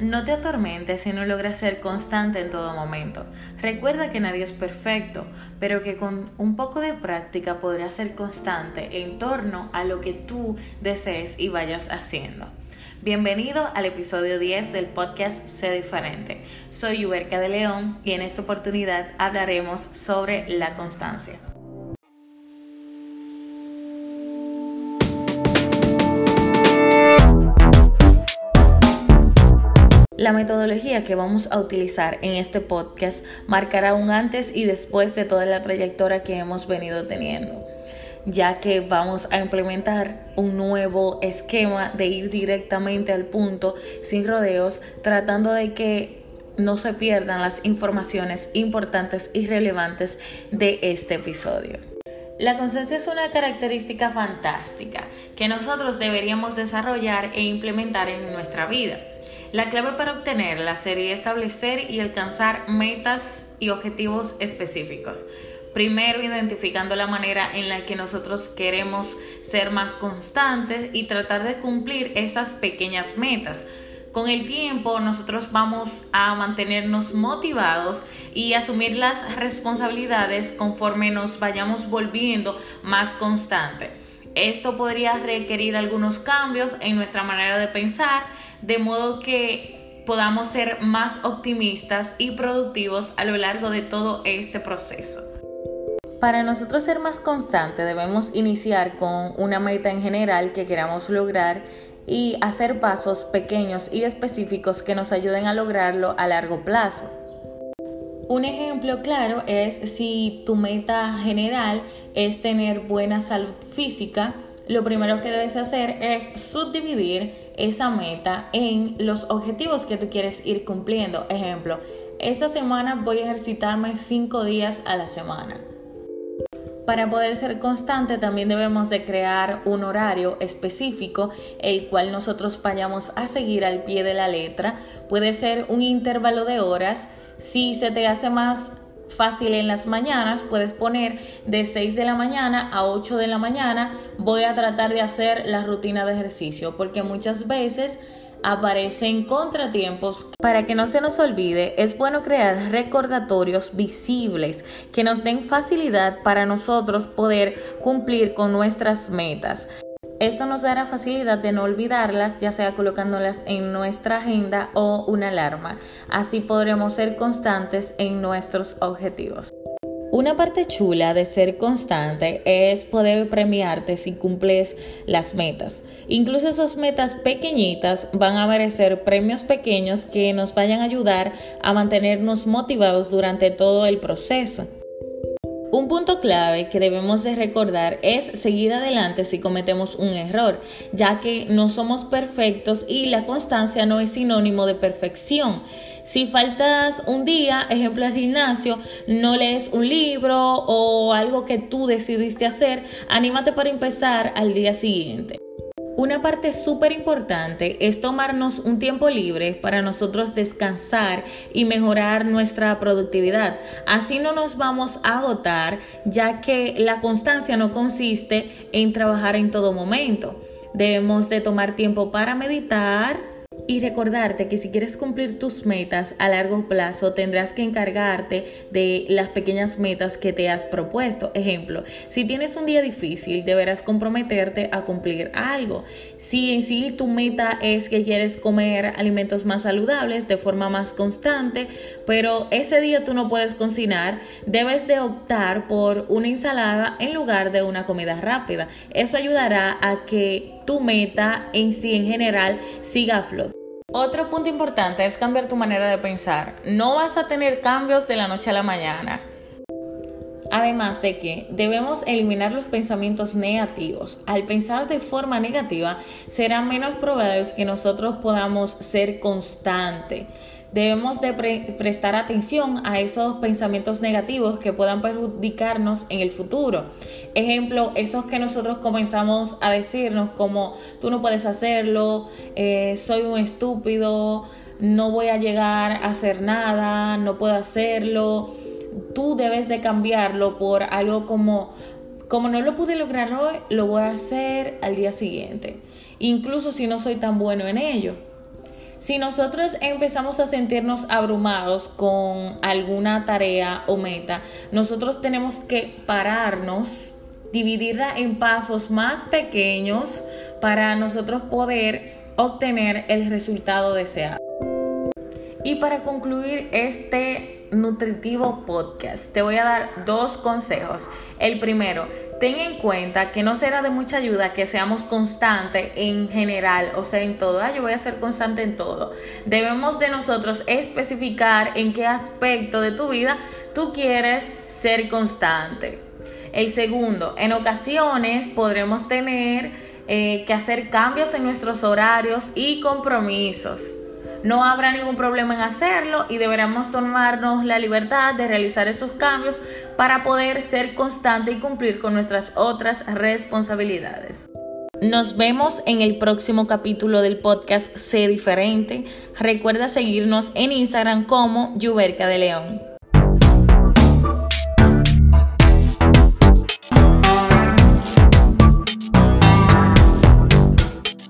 No te atormentes si no logras ser constante en todo momento. Recuerda que nadie es perfecto, pero que con un poco de práctica podrás ser constante en torno a lo que tú desees y vayas haciendo. Bienvenido al episodio 10 del podcast Sé Diferente. Soy Uberca de León y en esta oportunidad hablaremos sobre la constancia. La metodología que vamos a utilizar en este podcast marcará un antes y después de toda la trayectoria que hemos venido teniendo, ya que vamos a implementar un nuevo esquema de ir directamente al punto, sin rodeos, tratando de que no se pierdan las informaciones importantes y relevantes de este episodio. La constancia es una característica fantástica que nosotros deberíamos desarrollar e implementar en nuestra vida. La clave para obtenerla sería establecer y alcanzar metas y objetivos específicos. Primero, identificando la manera en la que nosotros queremos ser más constantes y tratar de cumplir esas pequeñas metas. Con el tiempo nosotros vamos a mantenernos motivados y asumir las responsabilidades conforme nos vayamos volviendo más constantes. Esto podría requerir algunos cambios en nuestra manera de pensar, de modo que podamos ser más optimistas y productivos a lo largo de todo este proceso. Para nosotros ser más constantes debemos iniciar con una meta en general que queramos lograr y hacer pasos pequeños y específicos que nos ayuden a lograrlo a largo plazo. Un ejemplo claro es si tu meta general es tener buena salud física, lo primero que debes hacer es subdividir esa meta en los objetivos que tú quieres ir cumpliendo. Ejemplo, esta semana voy a ejercitarme 5 días a la semana. Para poder ser constante también debemos de crear un horario específico el cual nosotros vayamos a seguir al pie de la letra. Puede ser un intervalo de horas si se te hace más fácil en las mañanas, puedes poner de 6 de la mañana a 8 de la mañana, voy a tratar de hacer la rutina de ejercicio, porque muchas veces aparecen contratiempos. Para que no se nos olvide, es bueno crear recordatorios visibles que nos den facilidad para nosotros poder cumplir con nuestras metas. Esto nos dará facilidad de no olvidarlas, ya sea colocándolas en nuestra agenda o una alarma. Así podremos ser constantes en nuestros objetivos. Una parte chula de ser constante es poder premiarte si cumples las metas. Incluso esas metas pequeñitas van a merecer premios pequeños que nos vayan a ayudar a mantenernos motivados durante todo el proceso. Un punto clave que debemos de recordar es seguir adelante si cometemos un error, ya que no somos perfectos y la constancia no es sinónimo de perfección. Si faltas un día, ejemplo al gimnasio, no lees un libro o algo que tú decidiste hacer, anímate para empezar al día siguiente. Una parte súper importante es tomarnos un tiempo libre para nosotros descansar y mejorar nuestra productividad. Así no nos vamos a agotar, ya que la constancia no consiste en trabajar en todo momento. Debemos de tomar tiempo para meditar, y recordarte que si quieres cumplir tus metas a largo plazo tendrás que encargarte de las pequeñas metas que te has propuesto. Ejemplo, si tienes un día difícil deberás comprometerte a cumplir algo. Si en sí tu meta es que quieres comer alimentos más saludables de forma más constante, pero ese día tú no puedes cocinar, debes de optar por una ensalada en lugar de una comida rápida. Eso ayudará a que tu meta en sí en general siga a flote. Otro punto importante es cambiar tu manera de pensar. No vas a tener cambios de la noche a la mañana. Además de que debemos eliminar los pensamientos negativos. Al pensar de forma negativa, será menos probable que nosotros podamos ser constantes debemos de prestar atención a esos pensamientos negativos que puedan perjudicarnos en el futuro. Ejemplo, esos que nosotros comenzamos a decirnos como tú no puedes hacerlo, eh, soy un estúpido, no voy a llegar a hacer nada, no puedo hacerlo. Tú debes de cambiarlo por algo como como no lo pude lograr hoy, lo voy a hacer al día siguiente, incluso si no soy tan bueno en ello. Si nosotros empezamos a sentirnos abrumados con alguna tarea o meta, nosotros tenemos que pararnos, dividirla en pasos más pequeños para nosotros poder obtener el resultado deseado. Y para concluir este nutritivo podcast, te voy a dar dos consejos. El primero, ten en cuenta que no será de mucha ayuda que seamos constantes en general, o sea, en todo. Ah, yo voy a ser constante en todo. Debemos de nosotros especificar en qué aspecto de tu vida tú quieres ser constante. El segundo, en ocasiones podremos tener eh, que hacer cambios en nuestros horarios y compromisos. No habrá ningún problema en hacerlo y deberemos tomarnos la libertad de realizar esos cambios para poder ser constante y cumplir con nuestras otras responsabilidades. Nos vemos en el próximo capítulo del podcast Sé Diferente. Recuerda seguirnos en Instagram como Yuberca de León.